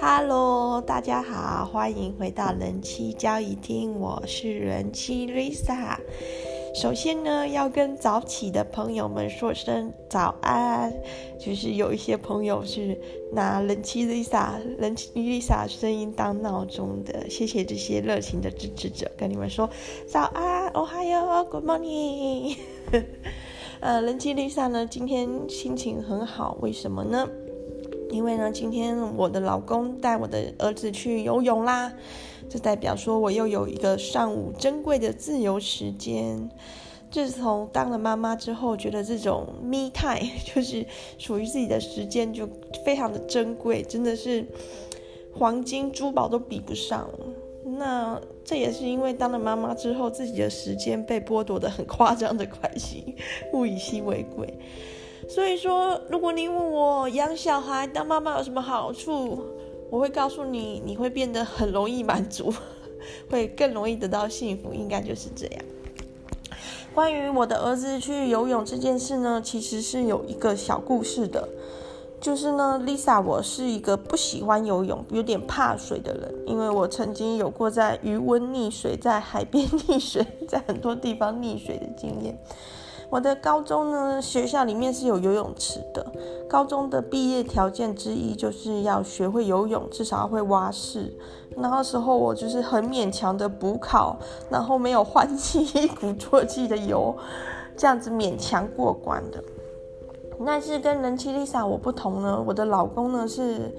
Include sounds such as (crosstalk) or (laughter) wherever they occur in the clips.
Hello，大家好，欢迎回到人妻交易厅，我是人妻 Lisa。首先呢，要跟早起的朋友们说声早安。就是有一些朋友是拿人妻 Lisa、人妻 Lisa 声音当闹钟的，谢谢这些热情的支持者，跟你们说早安，Ohayo，Good morning。呃，人妻 Lisa 呢，今天心情很好，为什么呢？因为呢，今天我的老公带我的儿子去游泳啦，这代表说我又有一个上午珍贵的自由时间。自从当了妈妈之后，觉得这种 me time (laughs) 就是属于自己的时间就非常的珍贵，真的是黄金珠宝都比不上。那这也是因为当了妈妈之后，自己的时间被剥夺得很夸张的关系，物以稀为贵。所以说，如果你问我养小孩当妈妈有什么好处，我会告诉你，你会变得很容易满足，(laughs) 会更容易得到幸福，应该就是这样。关于我的儿子去游泳这件事呢，其实是有一个小故事的，就是呢，Lisa，我是一个不喜欢游泳、有点怕水的人，因为我曾经有过在鱼温溺水、在海边溺水、在很多地方溺水的经验。我的高中呢，学校里面是有游泳池的。高中的毕业条件之一就是要学会游泳，至少会蛙式。那时候我就是很勉强的补考，然后没有换气，一鼓作气的游，这样子勉强过关的。但是跟人妻 Lisa 我不同呢，我的老公呢是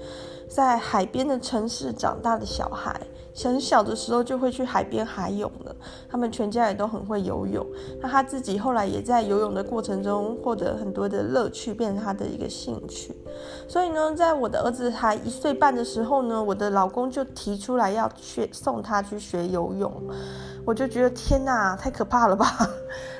在海边的城市长大的小孩。很小的时候就会去海边海泳了，他们全家也都很会游泳。那他自己后来也在游泳的过程中获得很多的乐趣，变成他的一个兴趣。所以呢，在我的儿子还一岁半的时候呢，我的老公就提出来要去送他去学游泳。我就觉得天哪，太可怕了吧？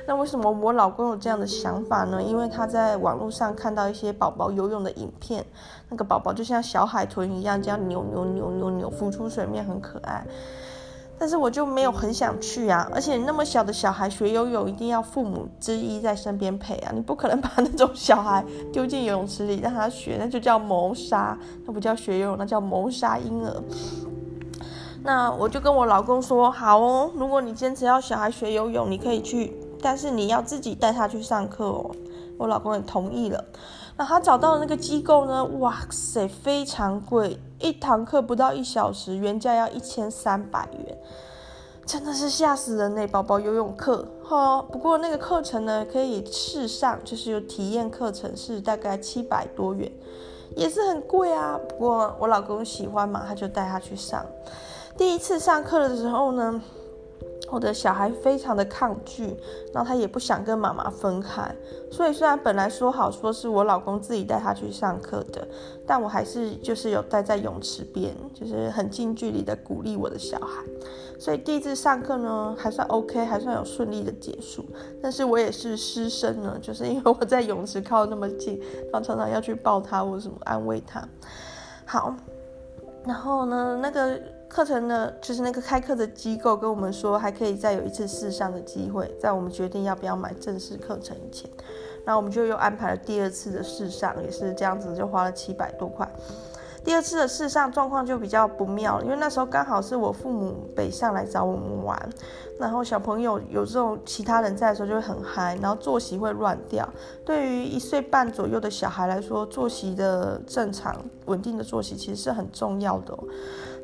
那为什么我老公有这样的想法呢？因为他在网络上看到一些宝宝游泳的影片，那个宝宝就像小海豚一样，这样扭扭扭扭扭浮出水面，很可爱。但是我就没有很想去啊，而且那么小的小孩学游泳，一定要父母之一在身边陪啊，你不可能把那种小孩丢进游泳池里让他学，那就叫谋杀，那不叫学游泳，那叫谋杀婴儿。那我就跟我老公说，好哦，如果你坚持要小孩学游泳，你可以去，但是你要自己带他去上课哦。我老公也同意了。那他找到的那个机构呢？哇塞，非常贵，一堂课不到一小时，原价要一千三百元，真的是吓死人呢！宝宝游泳课，哈，不过那个课程呢，可以试上，就是有体验课程，是大概七百多元，也是很贵啊。不过我老公喜欢嘛，他就带他去上。第一次上课的时候呢，我的小孩非常的抗拒，然后他也不想跟妈妈分开，所以虽然本来说好说是我老公自己带他去上课的，但我还是就是有待在泳池边，就是很近距离的鼓励我的小孩。所以第一次上课呢，还算 OK，还算有顺利的结束。但是我也是失声呢，就是因为我在泳池靠那么近，然后常常要去抱他或什么安慰他。好，然后呢，那个。课程呢，就是那个开课的机构跟我们说，还可以再有一次试上的机会，在我们决定要不要买正式课程以前，那我们就又安排了第二次的试上，也是这样子，就花了七百多块。第二次的试上状况就比较不妙了，因为那时候刚好是我父母北上来找我们玩，然后小朋友有这种其他人在的时候就会很嗨，然后作息会乱掉。对于一岁半左右的小孩来说，作息的正常稳定的作息其实是很重要的。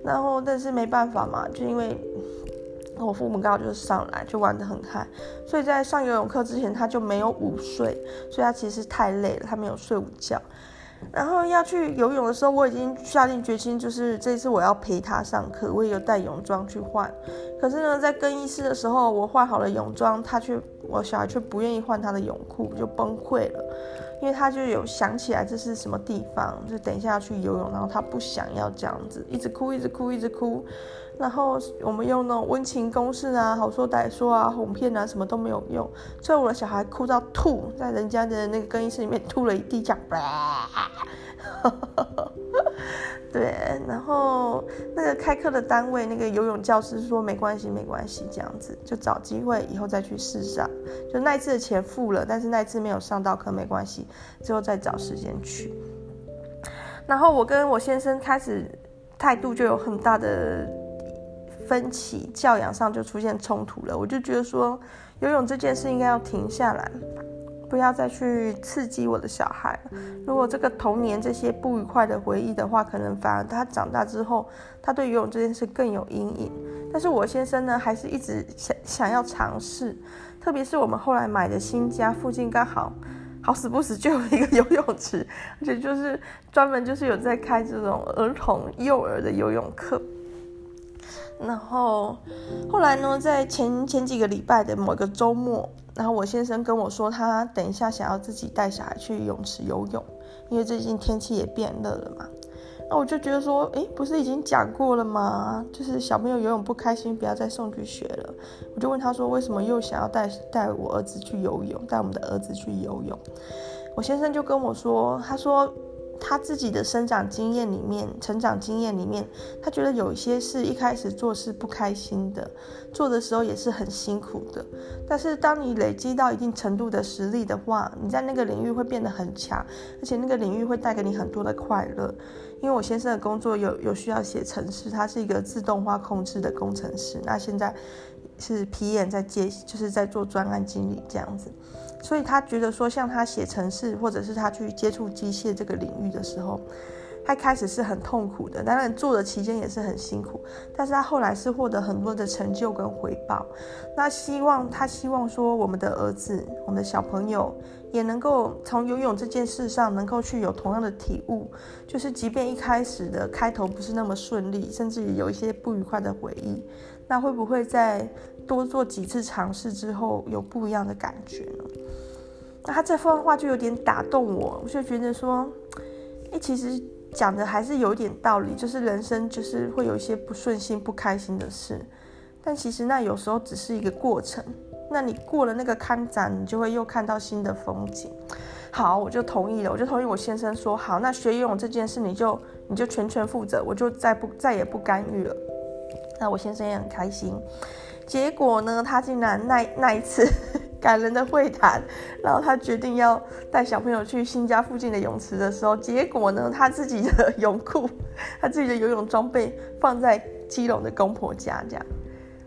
然后但是没办法嘛，就因为我父母刚好就是上来就玩得很嗨，所以在上游泳课之前他就没有午睡，所以他其实太累了，他没有睡午觉。然后要去游泳的时候，我已经下定决心，就是这次我要陪他上课，我也有带泳装去换。可是呢，在更衣室的时候，我换好了泳装，他却我小孩却不愿意换他的泳裤，就崩溃了，因为他就有想起来这是什么地方，就等一下要去游泳，然后他不想要这样子，一直哭，一直哭，一直哭。然后我们用那种温情攻势啊，好说歹说啊，哄骗啊，什么都没有用。最后我的小孩哭到吐，在人家的那个更衣室里面吐了一地，讲，(laughs) (laughs) 对，然后那个开课的单位，那个游泳教师说没关系，没关系，这样子就找机会以后再去试上。就那一次的钱付了，但是那一次没有上到课，没关系，之后再找时间去。然后我跟我先生开始态度就有很大的分歧，教养上就出现冲突了。我就觉得说，游泳这件事应该要停下来。不要再去刺激我的小孩了。如果这个童年这些不愉快的回忆的话，可能反而他长大之后，他对游泳这件事更有阴影。但是我先生呢，还是一直想想要尝试。特别是我们后来买的新家附近刚好好死不死就有一个游泳池，而且就是专门就是有在开这种儿童幼儿的游泳课。然后后来呢，在前前几个礼拜的某个周末。然后我先生跟我说，他等一下想要自己带小孩去泳池游泳，因为最近天气也变热了嘛。那我就觉得说，诶，不是已经讲过了吗？就是小朋友游泳不开心，不要再送去学了。我就问他说，为什么又想要带带我儿子去游泳，带我们的儿子去游泳？我先生就跟我说，他说。他自己的生长经验里面，成长经验里面，他觉得有一些事一开始做是不开心的，做的时候也是很辛苦的。但是当你累积到一定程度的实力的话，你在那个领域会变得很强，而且那个领域会带给你很多的快乐。因为我先生的工作有有需要写程式，他是一个自动化控制的工程师，那现在是皮眼在接，就是在做专案经理这样子。所以他觉得说，像他写程式，或者是他去接触机械这个领域的时候，他开始是很痛苦的，当然做的期间也是很辛苦，但是他后来是获得很多的成就跟回报。那希望他希望说，我们的儿子，我们的小朋友也能够从游泳这件事上能够去有同样的体悟，就是即便一开始的开头不是那么顺利，甚至于有一些不愉快的回忆，那会不会在多做几次尝试之后有不一样的感觉呢？他这番话就有点打动我，我就觉得说，其实讲的还是有点道理，就是人生就是会有一些不顺心、不开心的事，但其实那有时候只是一个过程。那你过了那个坎站，你就会又看到新的风景。好，我就同意了，我就同意我先生说好，那学游泳这件事你就你就全权负责，我就再不再也不干预了。那我先生也很开心。结果呢，他竟然那那一次。感人的会谈，然后他决定要带小朋友去新家附近的泳池的时候，结果呢，他自己的泳裤、他自己的游泳装备放在基隆的公婆家，这样，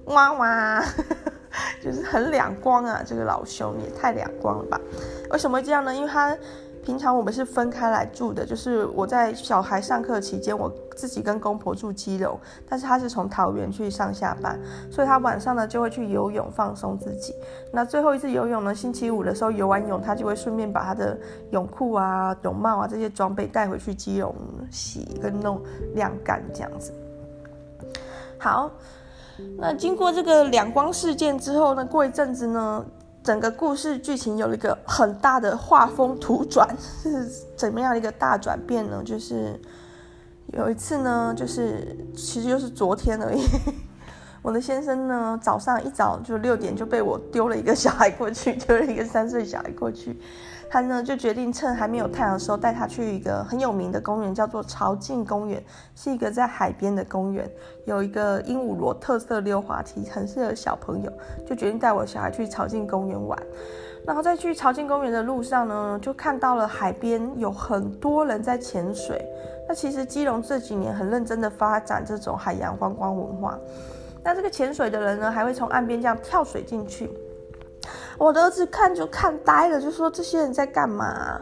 哇哇，(laughs) 就是很两光啊！这个老兄也太两光了吧？为什么这样呢？因为他。平常我们是分开来住的，就是我在小孩上课期间，我自己跟公婆住基隆，但是他是从桃园去上下班，所以他晚上呢就会去游泳放松自己。那最后一次游泳呢，星期五的时候游完泳，他就会顺便把他的泳裤啊、泳帽啊这些装备带回去基隆洗跟弄晾干这样子。好，那经过这个两光事件之后呢，过一阵子呢。整个故事剧情有一个很大的画风突转，(laughs) 是怎么样一个大转变呢？就是有一次呢，就是其实就是昨天而已。(laughs) 我的先生呢，早上一早就六点就被我丢了一个小孩过去，丢了一个三岁小孩过去。他呢就决定趁还没有太阳的时候带他去一个很有名的公园，叫做潮境公园，是一个在海边的公园，有一个鹦鹉螺特色溜滑梯，很适合小朋友。就决定带我小孩去潮境公园玩。然后在去潮境公园的路上呢，就看到了海边有很多人在潜水。那其实基隆这几年很认真的发展这种海洋观光文化。那这个潜水的人呢，还会从岸边这样跳水进去。我的儿子看就看呆了，就说这些人在干嘛？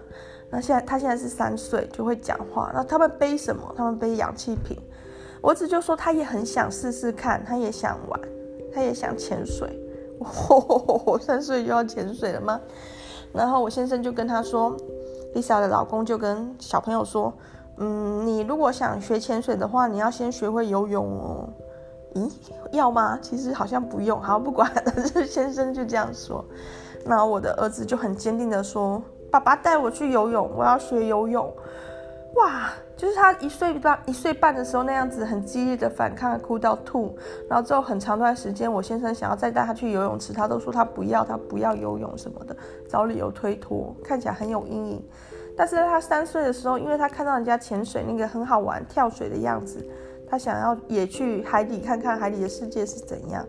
那现在他现在是三岁，就会讲话。那他们背什么？他们背氧气瓶。我儿子就说他也很想试试看，他也想玩，他也想潜水。我 (laughs) 三岁就要潜水了吗？然后我先生就跟他说，Lisa 的老公就跟小朋友说，嗯，你如果想学潜水的话，你要先学会游泳哦。咦，要吗？其实好像不用。好，不管，但是先生就这样说。那我的儿子就很坚定的说：“爸爸带我去游泳，我要学游泳。”哇，就是他一岁半一岁半的时候那样子，很激烈的反抗，哭到吐。然后之后很长段时间，我先生想要再带他去游泳池，他都说他不要，他不要游泳什么的，找理由推脱，看起来很有阴影。但是在他三岁的时候，因为他看到人家潜水那个很好玩跳水的样子，他想要也去海底看看海底的世界是怎样，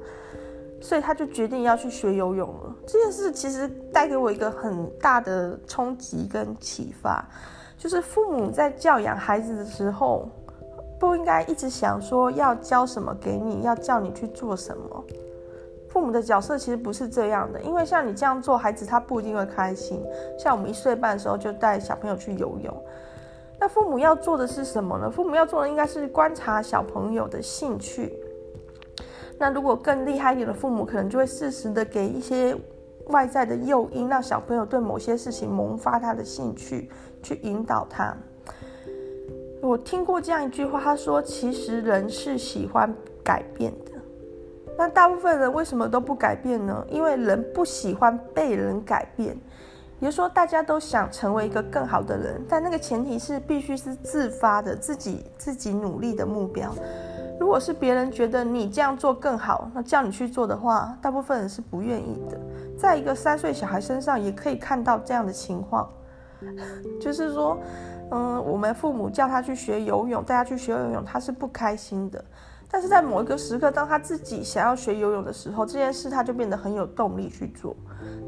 所以他就决定要去学游泳了。这件事其实带给我一个很大的冲击跟启发，就是父母在教养孩子的时候，不应该一直想说要教什么给你，要叫你去做什么。父母的角色其实不是这样的，因为像你这样做，孩子他不一定会开心。像我们一岁半的时候就带小朋友去游泳，那父母要做的是什么呢？父母要做的应该是观察小朋友的兴趣。那如果更厉害一点的父母，可能就会适时的给一些外在的诱因，让小朋友对某些事情萌发他的兴趣，去引导他。我听过这样一句话，他说：“其实人是喜欢改变的。”那大部分人为什么都不改变呢？因为人不喜欢被人改变。也就说，大家都想成为一个更好的人，但那个前提是必须是自发的、自己自己努力的目标。如果是别人觉得你这样做更好，那叫你去做的话，大部分人是不愿意的。在一个三岁小孩身上也可以看到这样的情况，(laughs) 就是说，嗯，我们父母叫他去学游泳，带他去学游泳，他是不开心的。但是在某一个时刻，当他自己想要学游泳的时候，这件事他就变得很有动力去做。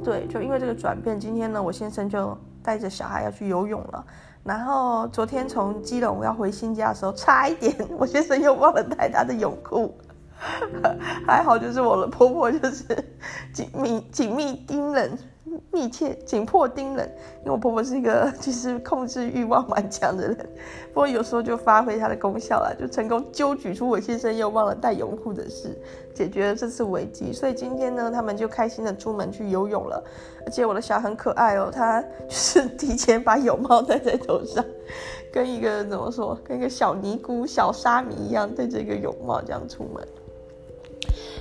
对，就因为这个转变，今天呢，我先生就带着小孩要去游泳了。然后昨天从基隆要回新家的时候，差一点我先生又忘了带他的泳裤，(laughs) 还好就是我的婆婆就是紧密紧密盯人。密切紧迫盯人，因为我婆婆是一个其实控制欲望蛮强的人，不过有时候就发挥她的功效了，就成功揪举出我先生又忘了带泳裤的事，解决了这次危机。所以今天呢，他们就开心的出门去游泳了，而且我的小很可爱哦，他就是提前把泳帽戴在头上，(laughs) 跟一个怎么说，跟一个小尼姑、小沙弥一样，戴着一个泳帽这样出门。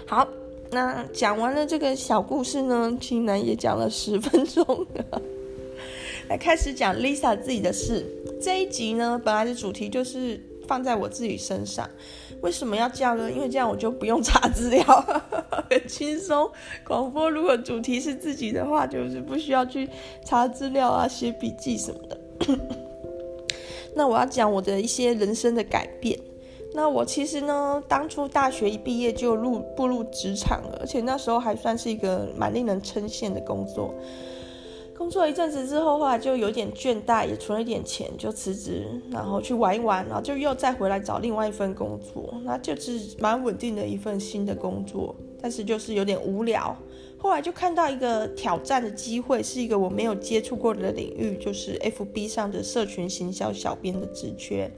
好。那讲完了这个小故事呢，竟然也讲了十分钟了。(laughs) 来开始讲 Lisa 自己的事。这一集呢，本来的主题就是放在我自己身上。为什么要这样呢？因为这样我就不用查资料，(laughs) 很轻松。广播如果主题是自己的话，就是不需要去查资料啊、写笔记什么的。(coughs) 那我要讲我的一些人生的改变。那我其实呢，当初大学一毕业就入步入职场了，而且那时候还算是一个蛮令人称羡的工作。工作一阵子之后，后来就有点倦怠，也存了一点钱，就辞职，然后去玩一玩，然后就又再回来找另外一份工作，那就是蛮稳定的一份新的工作，但是就是有点无聊。后来就看到一个挑战的机会，是一个我没有接触过的领域，就是 FB 上的社群行销小编的职缺。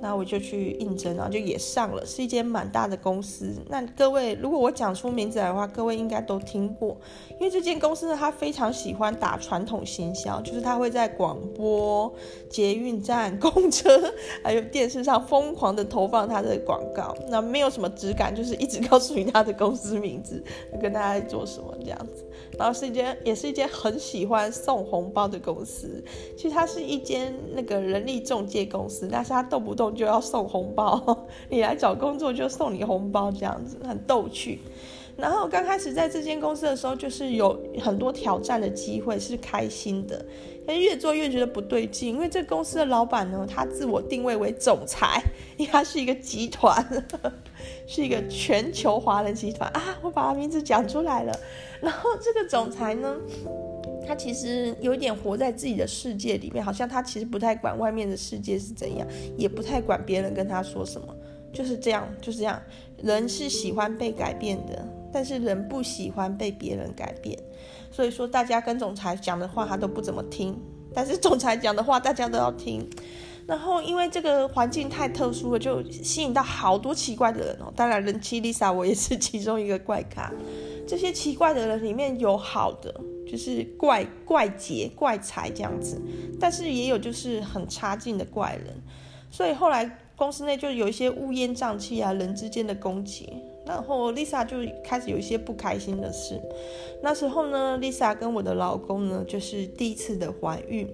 那我就去应征，然后就也上了，是一间蛮大的公司。那各位，如果我讲出名字来的话，各位应该都听过，因为这间公司呢，它非常喜欢打传统行销，就是它会在广播、捷运站、公车还有电视上疯狂的投放它的广告。那没有什么质感，就是一直告诉你它的公司名字，跟大家在做什么这样子。然后是一间，也是一间很喜欢送红包的公司。其实它是一间那个人力中介公司，但是它动不动就要送红包，(laughs) 你来找工作就送你红包，这样子很逗趣。然后刚开始在这间公司的时候，就是有很多挑战的机会，是开心的。但越做越觉得不对劲，因为这公司的老板呢，他自我定位为总裁，因为他是一个集团，(laughs) 是一个全球华人集团啊。我把他名字讲出来了。然后这个总裁呢，他其实有点活在自己的世界里面，好像他其实不太管外面的世界是怎样，也不太管别人跟他说什么，就是这样，就是这样。人是喜欢被改变的，但是人不喜欢被别人改变。所以说，大家跟总裁讲的话，他都不怎么听，但是总裁讲的话，大家都要听。(laughs) 然后，因为这个环境太特殊了，就吸引到好多奇怪的人哦。当然，人妻 Lisa 我也是其中一个怪咖。这些奇怪的人里面有好的，就是怪怪杰、怪才这样子，但是也有就是很差劲的怪人。所以后来公司内就有一些乌烟瘴气啊，人之间的攻击，然后 Lisa 就开始有一些不开心的事。那时候呢，Lisa 跟我的老公呢，就是第一次的怀孕。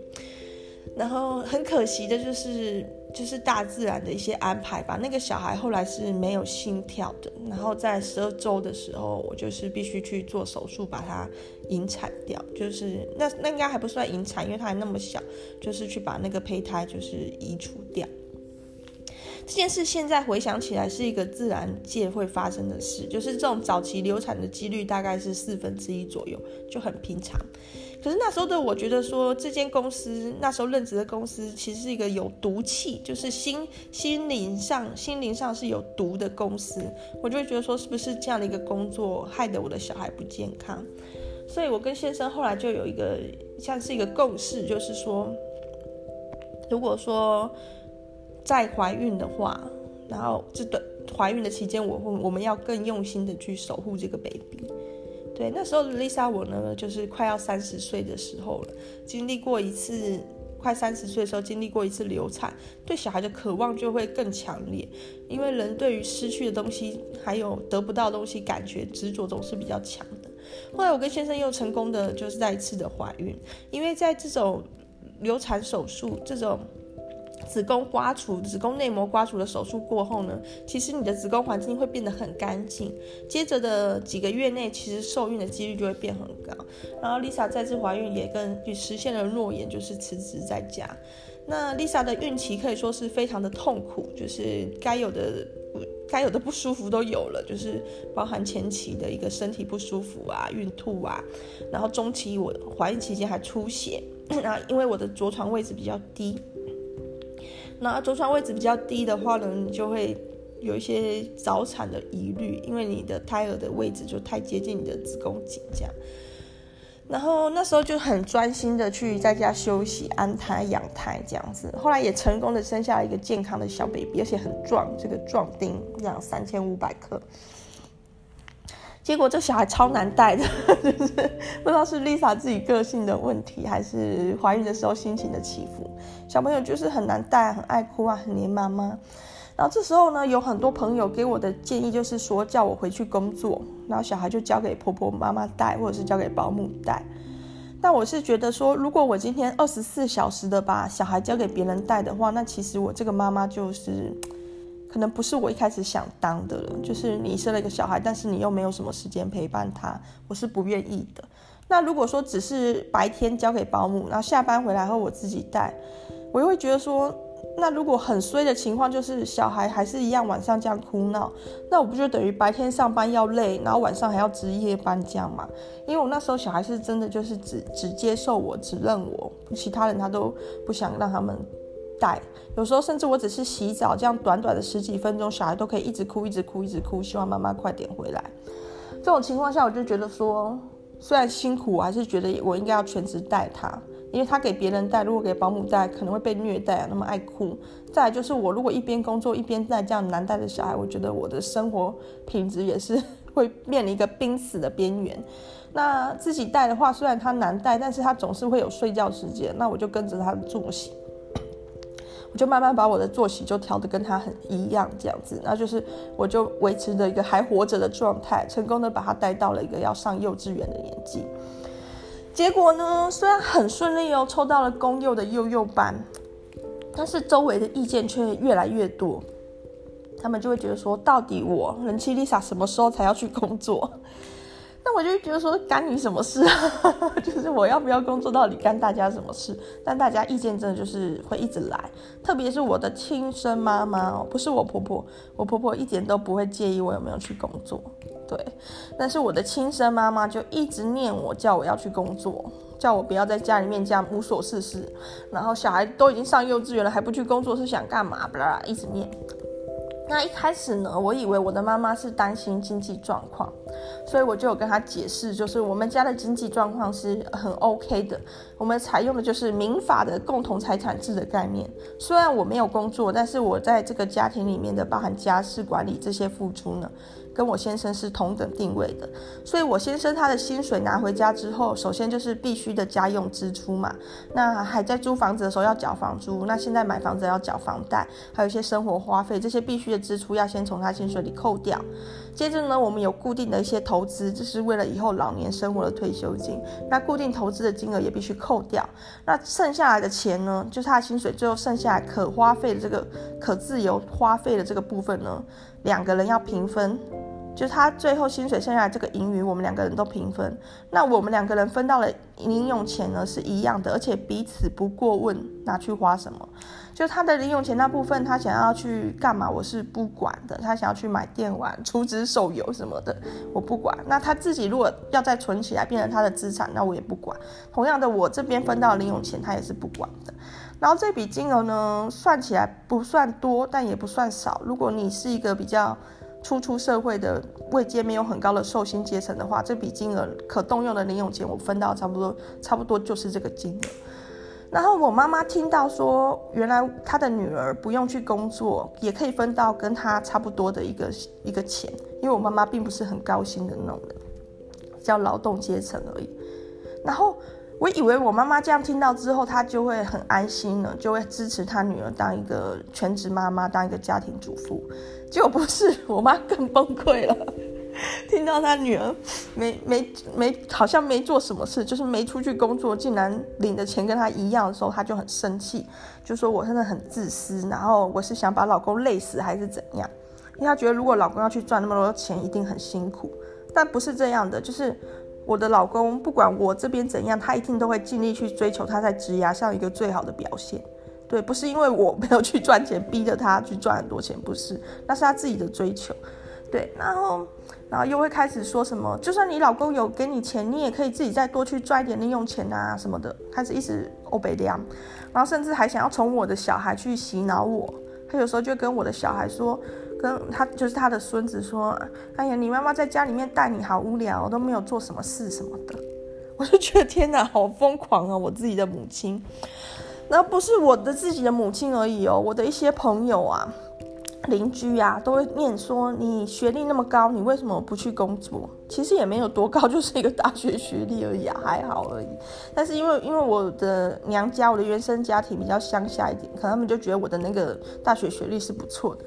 然后很可惜的就是，就是大自然的一些安排吧。那个小孩后来是没有心跳的，然后在十二周的时候，我就是必须去做手术把它引产掉。就是那那应该还不算引产，因为他还那么小，就是去把那个胚胎就是移除掉。这件事现在回想起来是一个自然界会发生的事，就是这种早期流产的几率大概是四分之一左右，就很平常。可是那时候的我觉得说，这间公司那时候任职的公司其实是一个有毒气，就是心心灵上心灵上是有毒的公司，我就会觉得说，是不是这样的一个工作害得我的小孩不健康？所以我跟先生后来就有一个像是一个共识，就是说，如果说。在怀孕的话，然后这段怀孕的期间，我会我们要更用心的去守护这个 baby。对，那时候的 Lisa 我呢，就是快要三十岁的时候了，经历过一次快三十岁的时候经历过一次流产，对小孩的渴望就会更强烈，因为人对于失去的东西还有得不到东西，感觉执着总是比较强的。后来我跟先生又成功的就是再一次的怀孕，因为在这种流产手术这种。子宫刮除、子宫内膜刮除的手术过后呢，其实你的子宫环境会变得很干净。接着的几个月内，其实受孕的几率就会变很高。然后 Lisa 再次怀孕也跟也实现了诺言，就是辞职在家。那 Lisa 的孕期可以说是非常的痛苦，就是该有的该有的不舒服都有了，就是包含前期的一个身体不舒服啊、孕吐啊，然后中期我怀孕期间还出血，(clears throat) 然后因为我的着床位置比较低。那坐床位置比较低的话呢，你就会有一些早产的疑虑，因为你的胎儿的位置就太接近你的子宫颈这样。然后那时候就很专心的去在家休息、安胎、养胎这样子。后来也成功的生下了一个健康的小 baby，而且很壮，这个壮丁养三千五百克。结果这小孩超难带的，(laughs) 就是不知道是 Lisa 自己个性的问题，还是怀孕的时候心情的起伏。小朋友就是很难带，很爱哭啊，很黏妈妈。然后这时候呢，有很多朋友给我的建议就是说，叫我回去工作，然后小孩就交给婆婆妈妈带，或者是交给保姆带。但我是觉得说，如果我今天二十四小时的把小孩交给别人带的话，那其实我这个妈妈就是。可能不是我一开始想当的了，就是你生了一个小孩，但是你又没有什么时间陪伴他，我是不愿意的。那如果说只是白天交给保姆，然后下班回来后我自己带，我又会觉得说，那如果很衰的情况就是小孩还是一样晚上这样哭闹，那我不就等于白天上班要累，然后晚上还要值夜班这样嘛？因为我那时候小孩是真的就是只只接受我，只认我，其他人他都不想让他们。带，有时候甚至我只是洗澡，这样短短的十几分钟，小孩都可以一直哭，一直哭，一直哭，希望妈妈快点回来。这种情况下，我就觉得说，虽然辛苦，我还是觉得我应该要全职带他，因为他给别人带，如果给保姆带，可能会被虐待啊，那么爱哭。再来就是我如果一边工作一边带这样难带的小孩，我觉得我的生活品质也是 (laughs) 会面临一个濒死的边缘。那自己带的话，虽然他难带，但是他总是会有睡觉时间，那我就跟着他的作息。我就慢慢把我的作息就调得跟他很一样，这样子，那就是我就维持着一个还活着的状态，成功的把他带到了一个要上幼稚园的年纪。结果呢，虽然很顺利哦，抽到了公幼的幼幼班，但是周围的意见却越来越多，他们就会觉得说，到底我人气 Lisa 什么时候才要去工作？那我就觉得说，干你什么事啊？(laughs) 就是我要不要工作，到底干大家什么事？但大家意见真的就是会一直来，特别是我的亲生妈妈哦，不是我婆婆，我婆婆一点都不会介意我有没有去工作，对。但是我的亲生妈妈就一直念我，叫我要去工作，叫我不要在家里面这样无所事事。然后小孩都已经上幼稚园了，还不去工作，是想干嘛？巴拉，一直念。那一开始呢，我以为我的妈妈是担心经济状况，所以我就有跟她解释，就是我们家的经济状况是很 OK 的。我们采用的就是民法的共同财产制的概念。虽然我没有工作，但是我在这个家庭里面的包含家事管理这些付出呢，跟我先生是同等定位的，所以我先生他的薪水拿回家之后，首先就是必须的家用支出嘛。那还在租房子的时候要缴房租，那现在买房子要缴房贷，还有一些生活花费，这些必须的支出要先从他薪水里扣掉。接着呢，我们有固定的一些投资，这是为了以后老年生活的退休金。那固定投资的金额也必须扣掉。那剩下来的钱呢，就是他的薪水最后剩下来可花费的这个可自由花费的这个部分呢，两个人要平分。就他最后薪水剩下来这个盈余，我们两个人都平分。那我们两个人分到了零用钱呢，是一样的，而且彼此不过问拿去花什么。就他的零用钱那部分，他想要去干嘛，我是不管的。他想要去买电玩、储值手游什么的，我不管。那他自己如果要再存起来变成他的资产，那我也不管。同样的，我这边分到零用钱，他也是不管的。然后这笔金额呢，算起来不算多，但也不算少。如果你是一个比较初出社会的位阶没有很高的寿薪阶层的话，这笔金额可动用的零用钱我分到差不多，差不多就是这个金额。然后我妈妈听到说，原来她的女儿不用去工作，也可以分到跟她差不多的一个一个钱，因为我妈妈并不是很高薪的那种人，叫劳动阶层而已。然后。我以为我妈妈这样听到之后，她就会很安心了，就会支持她女儿当一个全职妈妈，当一个家庭主妇。结果不是，我妈更崩溃了。(laughs) 听到她女儿没没没，好像没做什么事，就是没出去工作，竟然领的钱跟她一样的时候，她就很生气，就说我真的很自私，然后我是想把老公累死还是怎样？因为她觉得如果老公要去赚那么多钱，一定很辛苦，但不是这样的，就是。我的老公不管我这边怎样，他一定都会尽力去追求他在职涯上一个最好的表现。对，不是因为我没有去赚钱，逼着他去赚很多钱，不是，那是他自己的追求。对，然后，然后又会开始说什么，就算你老公有给你钱，你也可以自己再多去赚一点零用钱啊什么的，开始一直欧北凉，然后甚至还想要从我的小孩去洗脑我。他有时候就跟我的小孩说。跟他就是他的孙子说：“哎呀，你妈妈在家里面带你好无聊，我都没有做什么事什么的。(laughs) ”我就觉得天哪，好疯狂啊！我自己的母亲，那不是我的自己的母亲而已哦，我的一些朋友啊、邻居啊，都会念说：“你学历那么高，你为什么不去工作？”其实也没有多高，就是一个大学学历而已啊，还好而已。但是因为因为我的娘家，我的原生家庭比较乡下一点，可能他们就觉得我的那个大学学历是不错的。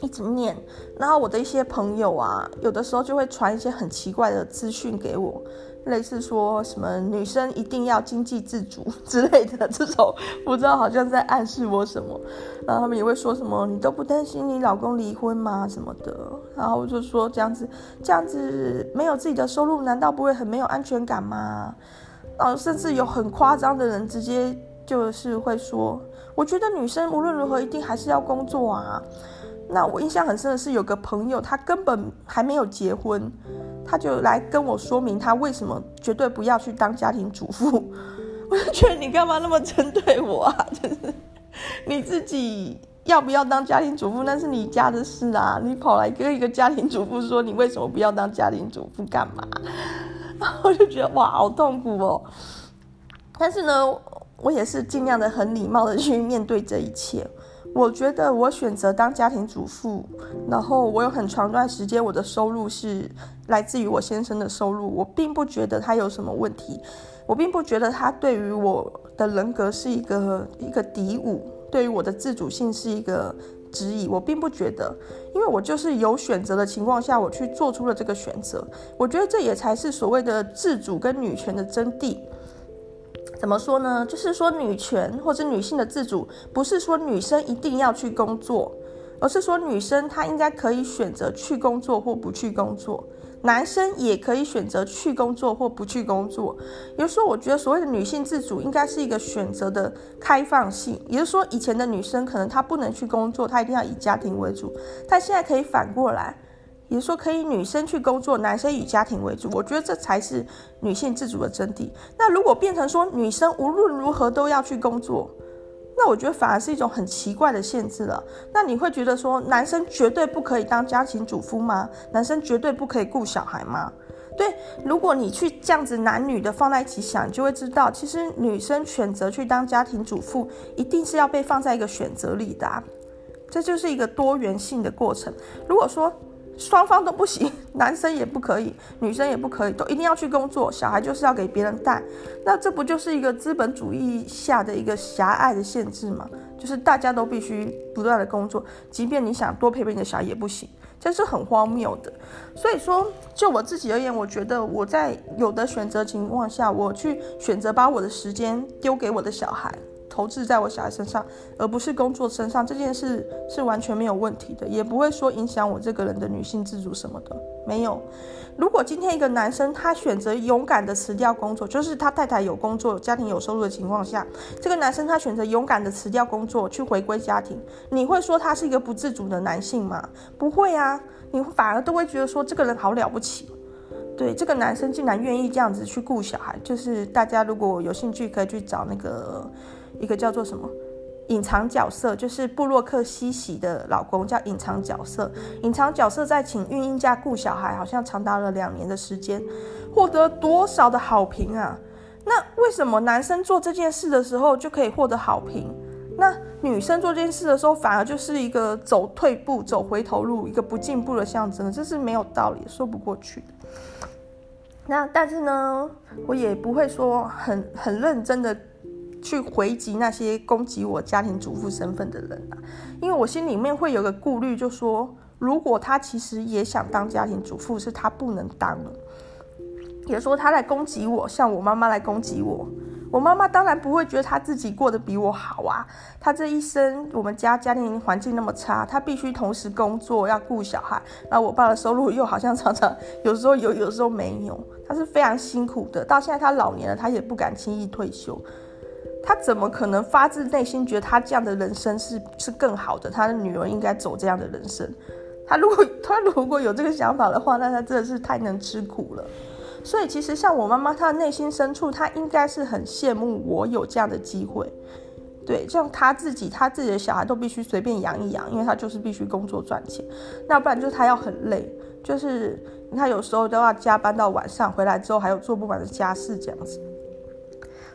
一直念，然后我的一些朋友啊，有的时候就会传一些很奇怪的资讯给我，类似说什么女生一定要经济自主之类的这种，不知道好像在暗示我什么。然后他们也会说什么你都不担心你老公离婚吗？什么的。然后我就说这样子，这样子没有自己的收入，难道不会很没有安全感吗？然后甚至有很夸张的人直接就是会说，我觉得女生无论如何一定还是要工作啊。那我印象很深的是，有个朋友，他根本还没有结婚，他就来跟我说明他为什么绝对不要去当家庭主妇。(laughs) 我就觉得你干嘛那么针对我啊？(laughs) 就是你自己要不要当家庭主妇，那是你家的事啊。你跑来跟一个家庭主妇说你为什么不要当家庭主妇干嘛？(laughs) 我就觉得哇，好痛苦哦。但是呢，我也是尽量的很礼貌的去面对这一切。我觉得我选择当家庭主妇，然后我有很长段时间我的收入是来自于我先生的收入，我并不觉得他有什么问题，我并不觉得他对于我的人格是一个一个敌侮，对于我的自主性是一个质疑，我并不觉得，因为我就是有选择的情况下，我去做出了这个选择，我觉得这也才是所谓的自主跟女权的真谛。怎么说呢？就是说，女权或者女性的自主，不是说女生一定要去工作，而是说女生她应该可以选择去工作或不去工作，男生也可以选择去工作或不去工作。也就是说，我觉得所谓的女性自主，应该是一个选择的开放性。也就是说，以前的女生可能她不能去工作，她一定要以家庭为主，但现在可以反过来。也就是说，可以女生去工作，男生以家庭为主。我觉得这才是女性自主的真谛。那如果变成说女生无论如何都要去工作，那我觉得反而是一种很奇怪的限制了。那你会觉得说男生绝对不可以当家庭主妇吗？男生绝对不可以顾小孩吗？对，如果你去这样子男女的放在一起想，你就会知道，其实女生选择去当家庭主妇，一定是要被放在一个选择里的。这就是一个多元性的过程。如果说双方都不行，(laughs) 男生也不可以，女生也不可以，都一定要去工作，小孩就是要给别人带，那这不就是一个资本主义下的一个狭隘的限制吗？就是大家都必须不断的工作，即便你想多陪陪你的小孩也不行，这是很荒谬的。所以说，就我自己而言，我觉得我在有的选择情况下，我去选择把我的时间丢给我的小孩。投资在我小孩身上，而不是工作身上，这件事是完全没有问题的，也不会说影响我这个人的女性自主什么的，没有。如果今天一个男生他选择勇敢的辞掉工作，就是他太太有工作、家庭有收入的情况下，这个男生他选择勇敢的辞掉工作去回归家庭，你会说他是一个不自主的男性吗？不会啊，你反而都会觉得说这个人好了不起。对，这个男生竟然愿意这样子去顾小孩，就是大家如果有兴趣可以去找那个。一个叫做什么隐藏角色，就是布洛克西西的老公叫隐藏角色。隐藏角色在请孕婴假顾小孩，好像长达了两年的时间，获得多少的好评啊？那为什么男生做这件事的时候就可以获得好评，那女生做这件事的时候反而就是一个走退步、走回头路、一个不进步的象征？这是没有道理，说不过去。那但是呢，我也不会说很很认真的。去回击那些攻击我家庭主妇身份的人啊，因为我心里面会有个顾虑，就说如果他其实也想当家庭主妇，是他不能当了。也说他来攻击我，像我妈妈来攻击我，我妈妈当然不会觉得她自己过得比我好啊。她这一生，我们家家庭环境那么差，她必须同时工作，要顾小孩，那我爸的收入又好像常常有时候有，有时候没有，他是非常辛苦的。到现在他老年了，他也不敢轻易退休。他怎么可能发自内心觉得他这样的人生是是更好的？他的女儿应该走这样的人生。他如果他如果有这个想法的话，那他真的是太能吃苦了。所以其实像我妈妈，她的内心深处，她应该是很羡慕我有这样的机会。对，像她自己，她自己的小孩都必须随便养一养，因为她就是必须工作赚钱。那不然就是她要很累，就是他有时候都要加班到晚上，回来之后还有做不完的家事这样子。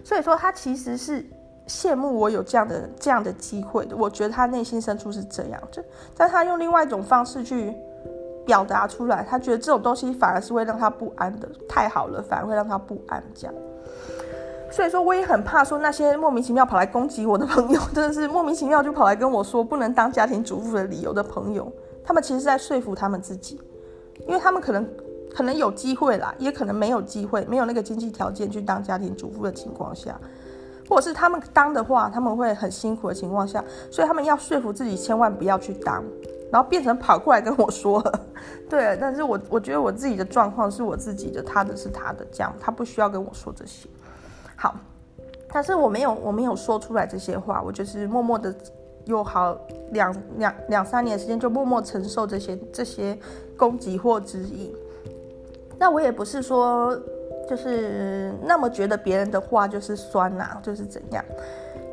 所以说，他其实是羡慕我有这样的这样的机会的。我觉得他内心深处是这样，就但他用另外一种方式去表达出来，他觉得这种东西反而是会让他不安的。太好了，反而会让他不安。这样，所以说我也很怕说那些莫名其妙跑来攻击我的朋友，真的是莫名其妙就跑来跟我说不能当家庭主妇的理由的朋友，他们其实是在说服他们自己，因为他们可能。可能有机会啦，也可能没有机会，没有那个经济条件去当家庭主妇的情况下，或者是他们当的话，他们会很辛苦的情况下，所以他们要说服自己千万不要去当，然后变成跑过来跟我说，对，但是我我觉得我自己的状况是我自己的，他的是他的，这样他不需要跟我说这些。好，但是我没有我没有说出来这些话，我就是默默的有好两两两三年时间就默默承受这些这些攻击或质疑。那我也不是说，就是那么觉得别人的话就是酸呐、就是怎样，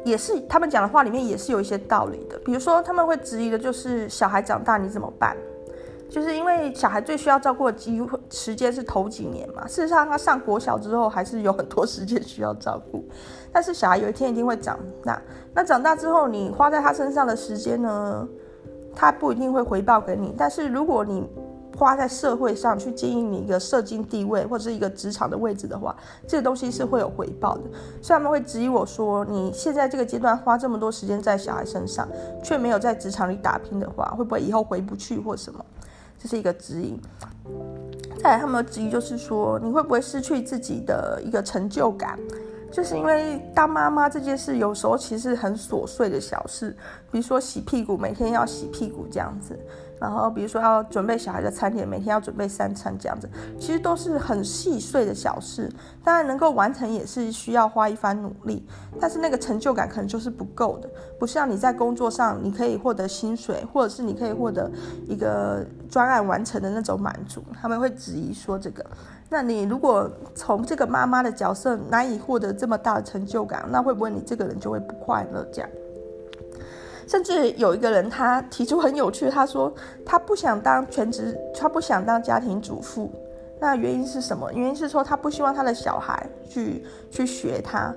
也是他们讲的话里面也是有一些道理的。比如说他们会质疑的就是小孩长大你怎么办？就是因为小孩最需要照顾的机会时间是头几年嘛。事实上他上国小之后还是有很多时间需要照顾，但是小孩有一天一定会长大。那长大之后你花在他身上的时间呢，他不一定会回报给你。但是如果你花在社会上去经营你一个社经地位或者是一个职场的位置的话，这个东西是会有回报的。所以他们会质疑我说，你现在这个阶段花这么多时间在小孩身上，却没有在职场里打拼的话，会不会以后回不去或什么？这是一个质疑。再来，他们的质疑就是说，你会不会失去自己的一个成就感？就是因为当妈妈这件事，有时候其实很琐碎的小事，比如说洗屁股，每天要洗屁股这样子。然后，比如说要准备小孩的餐点，每天要准备三餐这样子，其实都是很细碎的小事。当然能够完成也是需要花一番努力，但是那个成就感可能就是不够的。不像你在工作上，你可以获得薪水，或者是你可以获得一个专案完成的那种满足。他们会质疑说这个，那你如果从这个妈妈的角色难以获得这么大的成就感，那会不会你这个人就会不快乐这样？甚至有一个人，他提出很有趣，他说他不想当全职，他不想当家庭主妇。那原因是什么？原因是说他不希望他的小孩去去学他。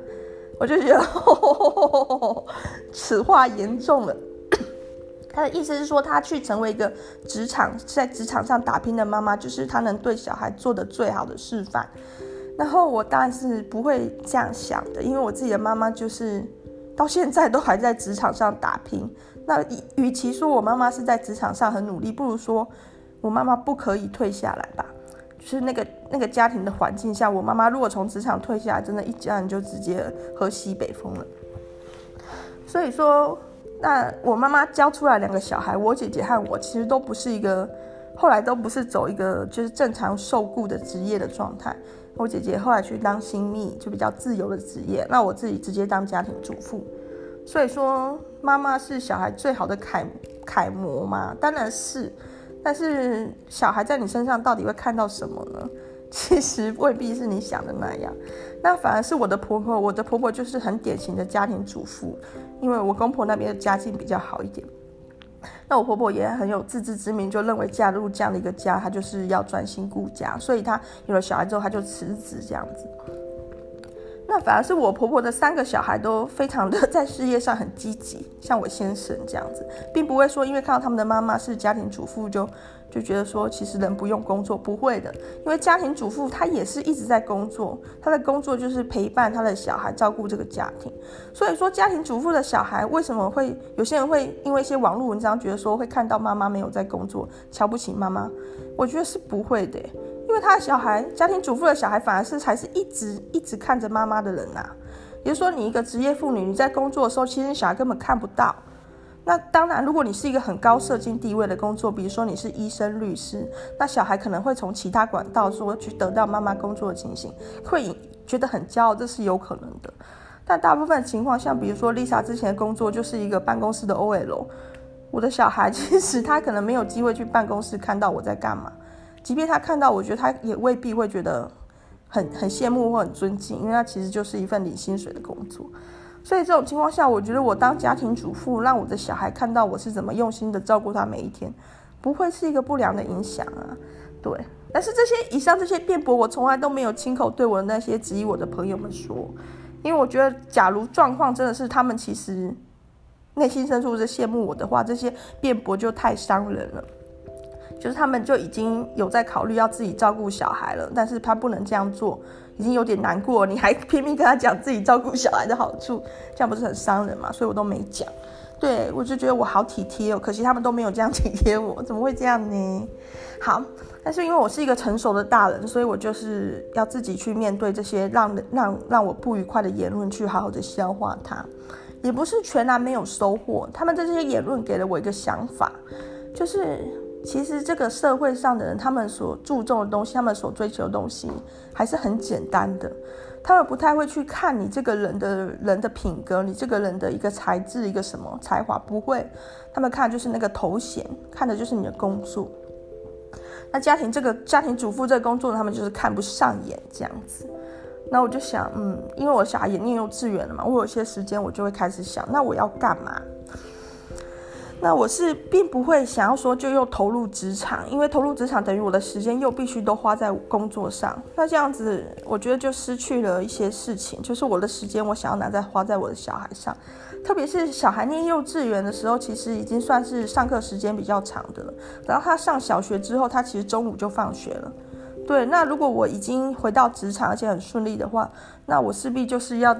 我就觉得，呵呵呵，此话严重了。他的意思是说，他去成为一个职场在职场上打拼的妈妈，就是他能对小孩做的最好的示范。然后我当然是不会这样想的，因为我自己的妈妈就是到现在都还在职场上打拼。那与其说我妈妈是在职场上很努力，不如说我妈妈不可以退下来吧。就是那个那个家庭的环境下，我妈妈如果从职场退下来，真的，一家人就直接喝西北风了。所以说，那我妈妈教出来两个小孩，我姐姐和我其实都不是一个，后来都不是走一个就是正常受雇的职业的状态。我姐姐后来去当新密，就比较自由的职业。那我自己直接当家庭主妇。所以说，妈妈是小孩最好的楷楷模嘛？当然是。但是小孩在你身上到底会看到什么呢？其实未必是你想的那样。那反而是我的婆婆，我的婆婆就是很典型的家庭主妇，因为我公婆那边的家境比较好一点。那我婆婆也很有自知之明，就认为嫁入这样的一个家，她就是要专心顾家，所以她有了小孩之后，她就辞职这样子。那反而是我婆婆的三个小孩都非常的在事业上很积极，像我先生这样子，并不会说因为看到他们的妈妈是家庭主妇就就觉得说其实人不用工作，不会的，因为家庭主妇她也是一直在工作，她的工作就是陪伴她的小孩，照顾这个家庭。所以说家庭主妇的小孩为什么会有些人会因为一些网络文章觉得说会看到妈妈没有在工作，瞧不起妈妈？我觉得是不会的。因为他的小孩，家庭主妇的小孩，反而是才是一直一直看着妈妈的人呐、啊。也就是说，你一个职业妇女，你在工作的时候，其实小孩根本看不到。那当然，如果你是一个很高社经地位的工作，比如说你是医生、律师，那小孩可能会从其他管道说去得到妈妈工作的情形，会觉得很骄傲，这是有可能的。但大部分情况，像比如说 Lisa 之前的工作就是一个办公室的 OL，我的小孩 (laughs) 其实他可能没有机会去办公室看到我在干嘛。即便他看到，我觉得他也未必会觉得很很羡慕或很尊敬，因为他其实就是一份领薪水的工作。所以这种情况下，我觉得我当家庭主妇，让我的小孩看到我是怎么用心的照顾他每一天，不会是一个不良的影响啊。对，但是这些以上这些辩驳，我从来都没有亲口对我的那些质疑我的朋友们说，因为我觉得，假如状况真的是他们其实内心深处是羡慕我的话，这些辩驳就太伤人了。就是他们就已经有在考虑要自己照顾小孩了，但是他不能这样做，已经有点难过，你还拼命跟他讲自己照顾小孩的好处，这样不是很伤人吗？所以我都没讲。对，我就觉得我好体贴哦，可惜他们都没有这样体贴我，(laughs) 怎么会这样呢？好，但是因为我是一个成熟的大人，所以我就是要自己去面对这些让让让我不愉快的言论，去好好的消化它，也不是全然没有收获。他们这些言论给了我一个想法，就是。其实这个社会上的人，他们所注重的东西，他们所追求的东西，还是很简单的。他们不太会去看你这个人的人的品格，你这个人的一个才智，一个什么才华，不会。他们看就是那个头衔，看的就是你的工作。那家庭这个家庭主妇这个工作，他们就是看不上眼这样子。那我就想，嗯，因为我小孩也念幼稚园了嘛，我有些时间，我就会开始想，那我要干嘛？那我是并不会想要说就又投入职场，因为投入职场等于我的时间又必须都花在工作上。那这样子，我觉得就失去了一些事情，就是我的时间我想要拿在花在我的小孩上，特别是小孩念幼稚园的时候，其实已经算是上课时间比较长的了。然后他上小学之后，他其实中午就放学了。对，那如果我已经回到职场而且很顺利的话，那我势必就是要。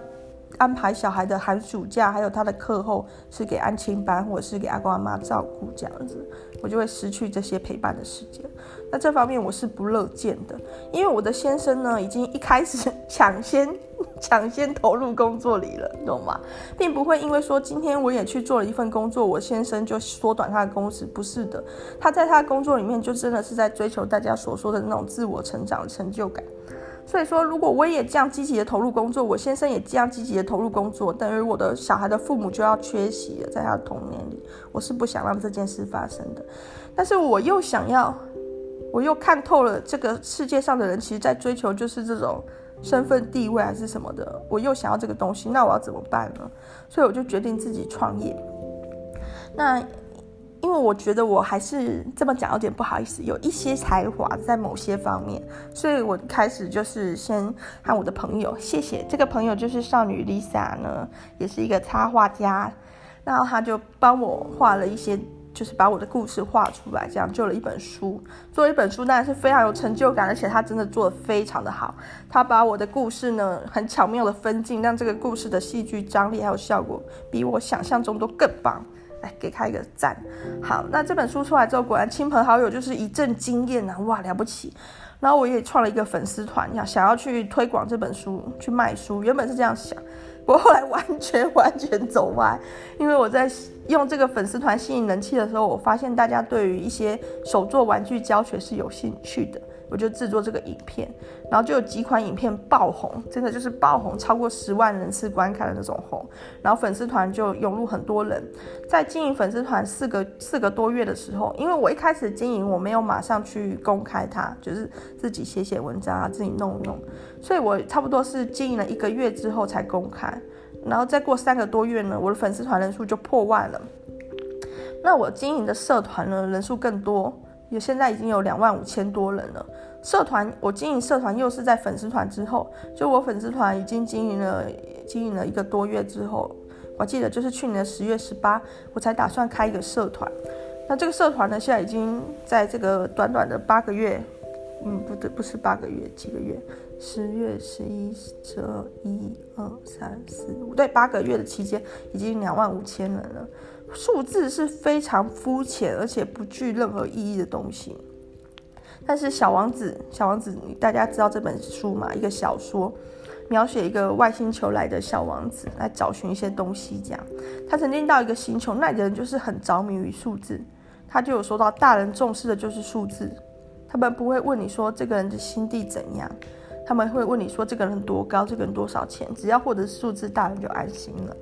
安排小孩的寒暑假，还有他的课后是给安亲班，或者是给阿公阿妈照顾这样子，我就会失去这些陪伴的时间。那这方面我是不乐见的，因为我的先生呢，已经一开始抢先 (laughs) 抢先投入工作里了，懂吗？并不会因为说今天我也去做了一份工作，我先生就缩短他的工时，不是的，他在他的工作里面就真的是在追求大家所说的那种自我成长的成就感。所以说，如果我也这样积极的投入工作，我先生也这样积极的投入工作，等于我的小孩的父母就要缺席了，在他的童年里，我是不想让这件事发生的。但是我又想要，我又看透了这个世界上的人，其实在追求就是这种身份地位还是什么的，我又想要这个东西，那我要怎么办呢？所以我就决定自己创业。那。因为我觉得我还是这么讲有点不好意思，有一些才华在某些方面，所以我开始就是先和我的朋友，谢谢这个朋友就是少女 Lisa 呢，也是一个插画家，然后他就帮我画了一些就是把我的故事画出来，这样做了一本书。做了一本书当然是非常有成就感，而且他真的做的非常的好。他把我的故事呢很巧妙的分镜，让这个故事的戏剧张力还有效果比我想象中都更棒。来给他一个赞。好，那这本书出来之后，果然亲朋好友就是一阵惊艳啊，哇，了不起！然后我也创了一个粉丝团，要想要去推广这本书，去卖书。原本是这样想。不过后来完全完全走歪，因为我在用这个粉丝团吸引人气的时候，我发现大家对于一些手作玩具教学是有兴趣的。我就制作这个影片，然后就有几款影片爆红，真的就是爆红，超过十万人次观看的那种红。然后粉丝团就涌入很多人。在经营粉丝团四个四个多月的时候，因为我一开始经营，我没有马上去公开它，就是自己写写文章啊，自己弄一弄，所以我差不多是经营了一个月之后才公开。然后再过三个多月呢，我的粉丝团人数就破万了。那我经营的社团呢，人数更多。也现在已经有两万五千多人了。社团我经营社团又是在粉丝团之后，就我粉丝团已经经营了经营了一个多月之后，我记得就是去年的十月十八，我才打算开一个社团。那这个社团呢，现在已经在这个短短的八个月，嗯，不对，不是八个月，几个月，十月、十一、十二、一、二、三、四、五，对，八个月的期间，已经两万五千人了。数字是非常肤浅，而且不具任何意义的东西。但是《小王子》，《小王子》，大家知道这本书吗？一个小说，描写一个外星球来的小王子来找寻一些东西。这样，他曾经到一个星球，那人就是很着迷于数字。他就有说到，大人重视的就是数字，他们不会问你说这个人的心地怎样，他们会问你说这个人多高，这个人多少钱，只要获得数字，大人就安心了。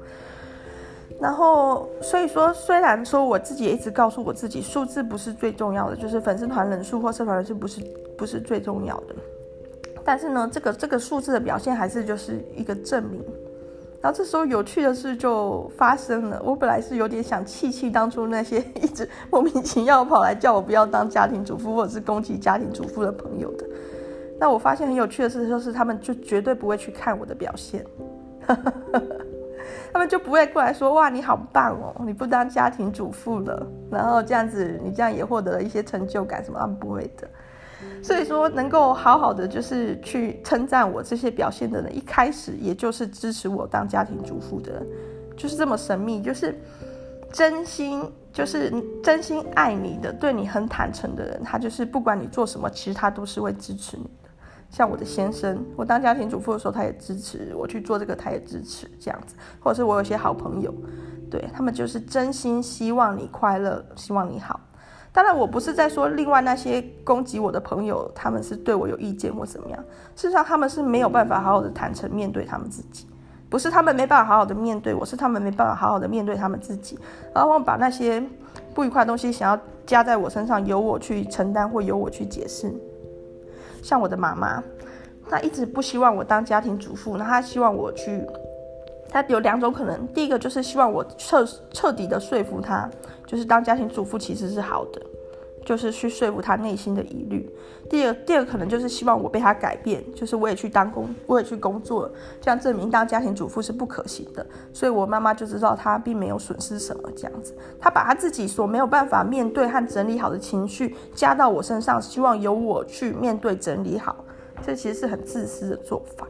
然后，所以说，虽然说我自己也一直告诉我自己，数字不是最重要的，就是粉丝团人数或社团人数不是不是最重要的。但是呢，这个这个数字的表现还是就是一个证明。然后这时候有趣的事就发生了，我本来是有点想气气当初那些 (laughs) 一直莫名其妙跑来叫我不要当家庭主妇或者是攻击家庭主妇的朋友的。那我发现很有趣的事就是，他们就绝对不会去看我的表现。(laughs) 他们就不会过来说，哇，你好棒哦，你不当家庭主妇了，然后这样子，你这样也获得了一些成就感什么？他们不会的。所以说，能够好好的就是去称赞我这些表现的人，一开始也就是支持我当家庭主妇的人，就是这么神秘，就是真心，就是真心爱你的，对你很坦诚的人，他就是不管你做什么，其实他都是会支持你。像我的先生，我当家庭主妇的时候，他也支持我去做这个，他也支持这样子，或者是我有些好朋友，对，他们就是真心希望你快乐，希望你好。当然，我不是在说另外那些攻击我的朋友，他们是对我有意见或怎么样。事实上，他们是没有办法好好的坦诚面对他们自己，不是他们没办法好好的面对我，是他们没办法好好的面对他们自己，然后把那些不愉快的东西想要加在我身上，由我去承担或由我去解释。像我的妈妈，她一直不希望我当家庭主妇，那她希望我去，她有两种可能，第一个就是希望我彻彻底的说服她，就是当家庭主妇其实是好的，就是去说服他内心的疑虑。第二，第二可能就是希望我被他改变，就是我也去当工，我也去工作，这样证明当家庭主妇是不可行的。所以我妈妈就知道她并没有损失什么，这样子，她把她自己所没有办法面对和整理好的情绪加到我身上，希望由我去面对整理好，这其实是很自私的做法。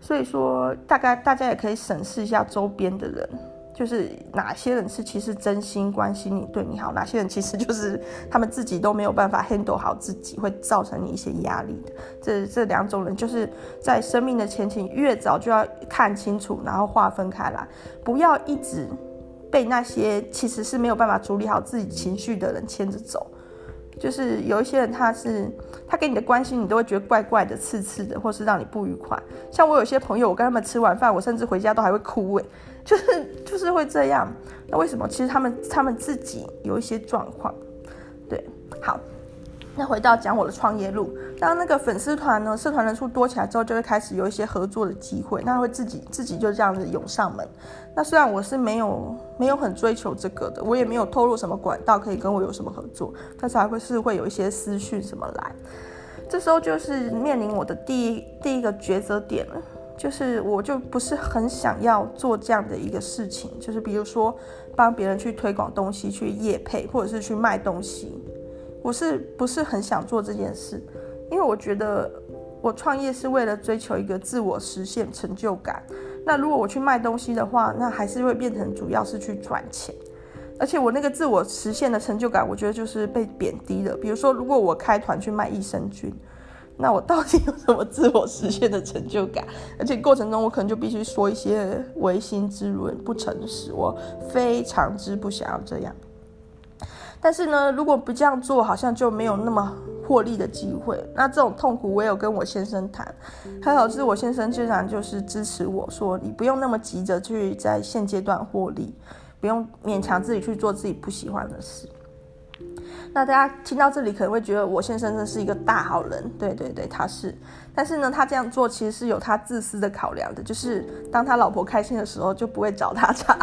所以说，大概大家也可以审视一下周边的人。就是哪些人是其实真心关心你、对你好，哪些人其实就是他们自己都没有办法 handle 好自己，会造成你一些压力的。这这两种人，就是在生命的前期越早就要看清楚，然后划分开来，不要一直被那些其实是没有办法处理好自己情绪的人牵着走。就是有一些人，他是他给你的关心，你都会觉得怪怪的、刺刺的，或是让你不愉快。像我有些朋友，我跟他们吃完饭，我甚至回家都还会哭，诶，就是就是会这样。那为什么？其实他们他们自己有一些状况。对，好。那回到讲我的创业路，当那个粉丝团呢，社团人数多起来之后，就会开始有一些合作的机会，那会自己自己就这样子涌上门。那虽然我是没有没有很追求这个的，我也没有透露什么管道可以跟我有什么合作，但是还会是会有一些私讯什么来。这时候就是面临我的第一第一个抉择点了，就是我就不是很想要做这样的一个事情，就是比如说帮别人去推广东西、去业配，或者是去卖东西，我是不是很想做这件事？因为我觉得我创业是为了追求一个自我实现成就感。那如果我去卖东西的话，那还是会变成主要是去赚钱。而且我那个自我实现的成就感，我觉得就是被贬低了。比如说，如果我开团去卖益生菌。那我到底有什么自我实现的成就感？而且过程中我可能就必须说一些违心之论、不诚实，我非常之不想要这样。但是呢，如果不这样做，好像就没有那么获利的机会。那这种痛苦，我也有跟我先生谈，还好是我先生居然就是支持我说，你不用那么急着去在现阶段获利，不用勉强自己去做自己不喜欢的事。那大家听到这里可能会觉得我先生真是一个大好人，对对对，他是。但是呢，他这样做其实是有他自私的考量的，就是当他老婆开心的时候就不会找他茬，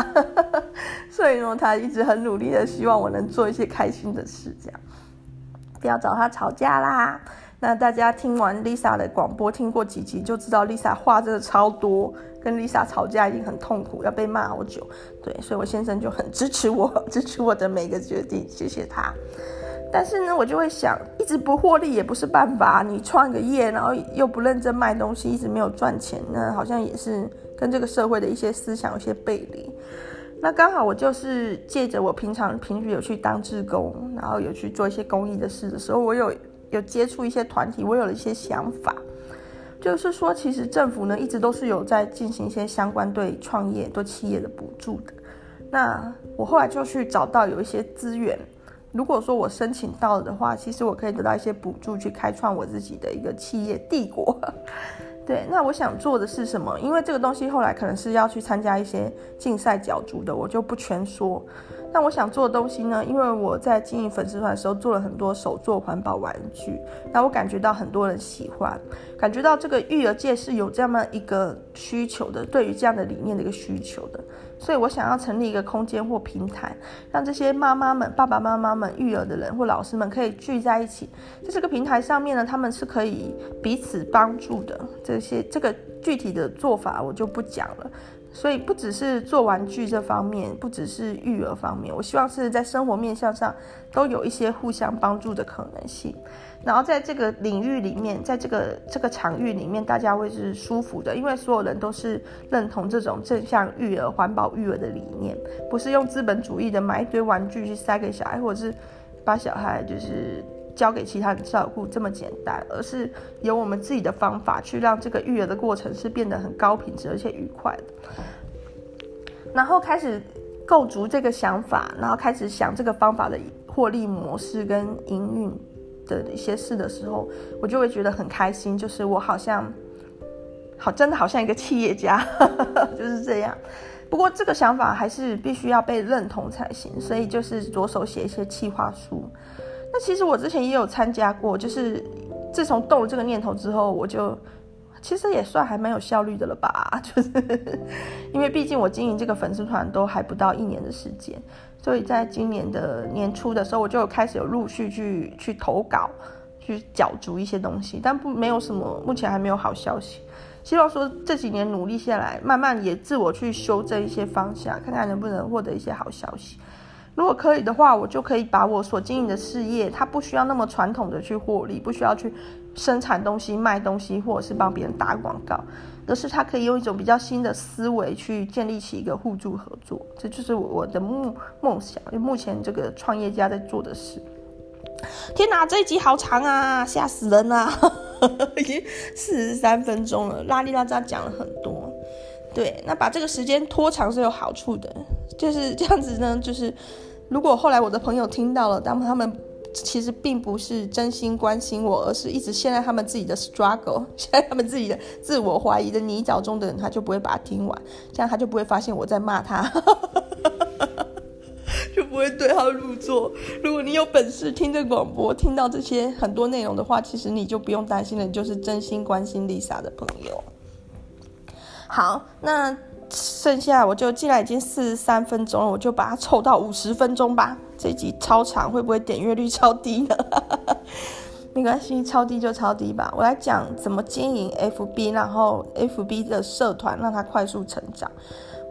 (laughs) 所以呢，他一直很努力的希望我能做一些开心的事，这样不要找他吵架啦。那大家听完 Lisa 的广播，听过几集就知道 Lisa 话真的超多，跟 Lisa 吵架一定很痛苦，要被骂好久。对，所以我先生就很支持我，(laughs) 支持我的每个决定，谢谢他。但是呢，我就会想，一直不获利也不是办法。你创个业，然后又不认真卖东西，一直没有赚钱，那好像也是跟这个社会的一些思想有些背离。那刚好我就是借着我平常平时有去当志工，然后有去做一些公益的事的时候，我有有接触一些团体，我有了一些想法，就是说，其实政府呢一直都是有在进行一些相关对创业、对企业的补助的。那我后来就去找到有一些资源。如果说我申请到了的话，其实我可以得到一些补助，去开创我自己的一个企业帝国。(laughs) 对，那我想做的是什么？因为这个东西后来可能是要去参加一些竞赛角逐的，我就不全说。那我想做的东西呢？因为我在经营粉丝团的时候做了很多手作环保玩具，那我感觉到很多人喜欢，感觉到这个育儿界是有这么一个需求的，对于这样的理念的一个需求的，所以我想要成立一个空间或平台，让这些妈妈们、爸爸妈妈们、育儿的人或老师们可以聚在一起，在这个平台上面呢，他们是可以彼此帮助的。这些这个具体的做法我就不讲了。所以不只是做玩具这方面，不只是育儿方面，我希望是在生活面向上都有一些互相帮助的可能性。然后在这个领域里面，在这个这个场域里面，大家会是舒服的，因为所有人都是认同这种正向育儿、环保育儿的理念，不是用资本主义的买一堆玩具去塞给小孩，或者是把小孩就是。交给其他人照顾这么简单，而是有我们自己的方法去让这个育儿的过程是变得很高品质而且愉快的。然后开始构筑这个想法，然后开始想这个方法的获利模式跟营运的一些事的时候，我就会觉得很开心，就是我好像好真的好像一个企业家，(laughs) 就是这样。不过这个想法还是必须要被认同才行，所以就是着手写一些企划书。那其实我之前也有参加过，就是自从动了这个念头之后，我就其实也算还蛮有效率的了吧，(laughs) 就是因为毕竟我经营这个粉丝团都还不到一年的时间，所以在今年的年初的时候，我就开始有陆续去去投稿，去角逐一些东西，但不没有什么，目前还没有好消息。希望说这几年努力下来，慢慢也自我去修正一些方向，看看能不能获得一些好消息。如果可以的话，我就可以把我所经营的事业，它不需要那么传统的去获利，不需要去生产东西、卖东西，或者是帮别人打广告，而是他可以用一种比较新的思维去建立起一个互助合作。这就是我的梦梦想，就目前这个创业家在做的事。天哪，这一集好长啊，吓死人了，(laughs) 已经四十三分钟了，拉里拉扎讲了很多。对，那把这个时间拖长是有好处的，就是这样子呢。就是如果后来我的朋友听到了，当他们其实并不是真心关心我，而是一直陷在他们自己的 struggle，(laughs) 陷在他们自己的自我怀疑的泥沼中的人，他就不会把它听完，这样他就不会发现我在骂他，(laughs) 就不会对号入座。如果你有本事听这广播，听到这些很多内容的话，其实你就不用担心了，你就是真心关心 Lisa 的朋友。好，那剩下我就既然已经四十三分钟了，我就把它凑到五十分钟吧。这集超长，会不会点阅率超低呢？(laughs) 没关系，超低就超低吧。我来讲怎么经营 FB，然后 FB 的社团让它快速成长。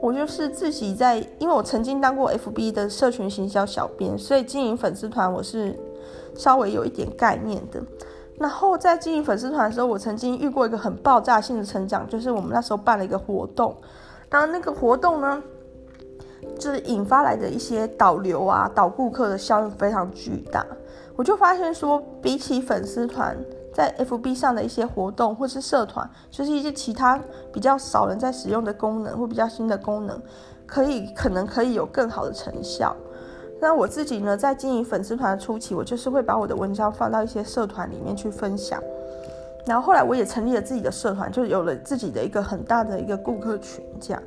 我就是自己在，因为我曾经当过 FB 的社群行销小编，所以经营粉丝团我是稍微有一点概念的。然后在经营粉丝团的时候，我曾经遇过一个很爆炸性的成长，就是我们那时候办了一个活动，当然那个活动呢，就是引发来的一些导流啊、导顾客的效应非常巨大。我就发现说，比起粉丝团在 FB 上的一些活动或是社团，就是一些其他比较少人在使用的功能或比较新的功能，可以可能可以有更好的成效。那我自己呢，在经营粉丝团的初期，我就是会把我的文章放到一些社团里面去分享。然后后来我也成立了自己的社团，就有了自己的一个很大的一个顾客群，这样。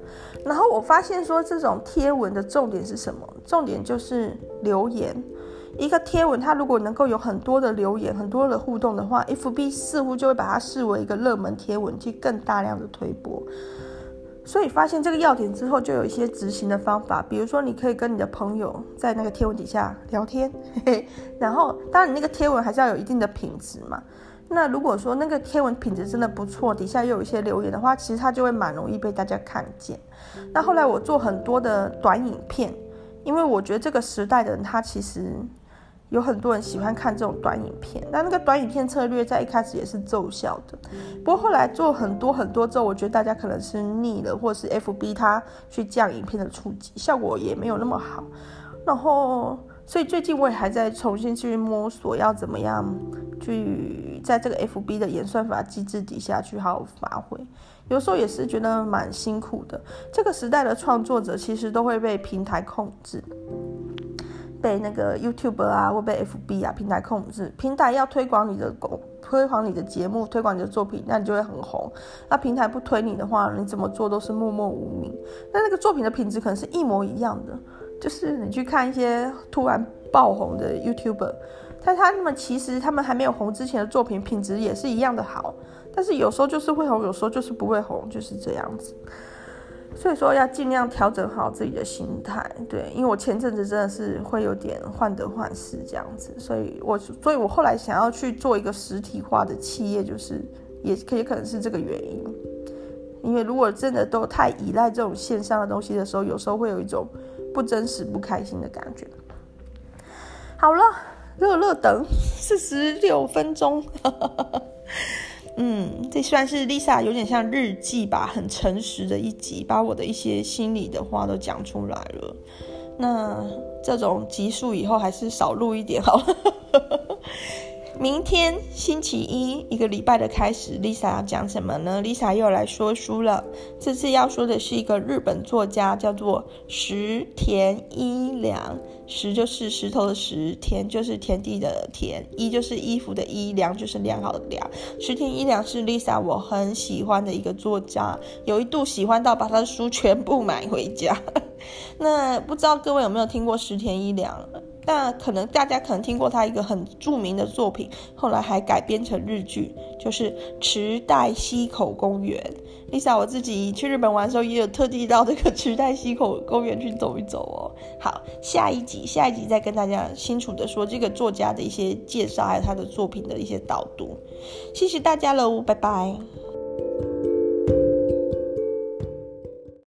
然后我发现说，这种贴文的重点是什么？重点就是留言。一个贴文，它如果能够有很多的留言、很多的互动的话，FB 似乎就会把它视为一个热门贴文，去更大量的推播。所以发现这个要点之后，就有一些执行的方法，比如说你可以跟你的朋友在那个贴文底下聊天，嘿嘿，然后当然你那个贴文还是要有一定的品质嘛。那如果说那个贴文品质真的不错，底下又有一些留言的话，其实它就会蛮容易被大家看见。那后来我做很多的短影片，因为我觉得这个时代的人他其实。有很多人喜欢看这种短影片，那那个短影片策略在一开始也是奏效的。不过后来做很多很多之后，我觉得大家可能是腻了，或是 FB 它去降影片的触及效果也没有那么好。然后，所以最近我也还在重新去摸索，要怎么样去在这个 FB 的演算法机制底下去好好发挥。有时候也是觉得蛮辛苦的。这个时代的创作者其实都会被平台控制。被那个 YouTube 啊，或被 FB 啊平台控制，平台要推广你的公，推广你的节目，推广你的作品，那你就会很红。那平台不推你的话，你怎么做都是默默无名。那那个作品的品质可能是一模一样的，就是你去看一些突然爆红的 YouTuber，但他们其实他们还没有红之前的作品品质也是一样的好，但是有时候就是会红，有时候就是不会红，就是这样子。所以说要尽量调整好自己的心态，对，因为我前阵子真的是会有点患得患失这样子，所以我，所以我后来想要去做一个实体化的企业，就是也可也可能是这个原因，因为如果真的都太依赖这种线上的东西的时候，有时候会有一种不真实、不开心的感觉。好了，乐乐等四十六分钟。嗯，这算是 Lisa 有点像日记吧，很诚实的一集，把我的一些心里的话都讲出来了。那这种集数以后还是少录一点好了。明天星期一，一个礼拜的开始，Lisa 要讲什么呢？Lisa 又来说书了。这次要说的是一个日本作家，叫做石田衣良。石就是石头的石，田就是田地的田，衣就是衣服的衣，良就是良好的良。石田衣良是 Lisa 我很喜欢的一个作家，有一度喜欢到把他的书全部买回家。(laughs) 那不知道各位有没有听过石田衣良？那可能大家可能听过他一个很著名的作品，后来还改编成日剧，就是池袋西口公园。Lisa，我自己去日本玩的时候，也有特地到这个池袋西口公园去走一走哦。好，下一集，下一集再跟大家清楚的说这个作家的一些介绍，还有他的作品的一些导读。谢谢大家喽，拜拜。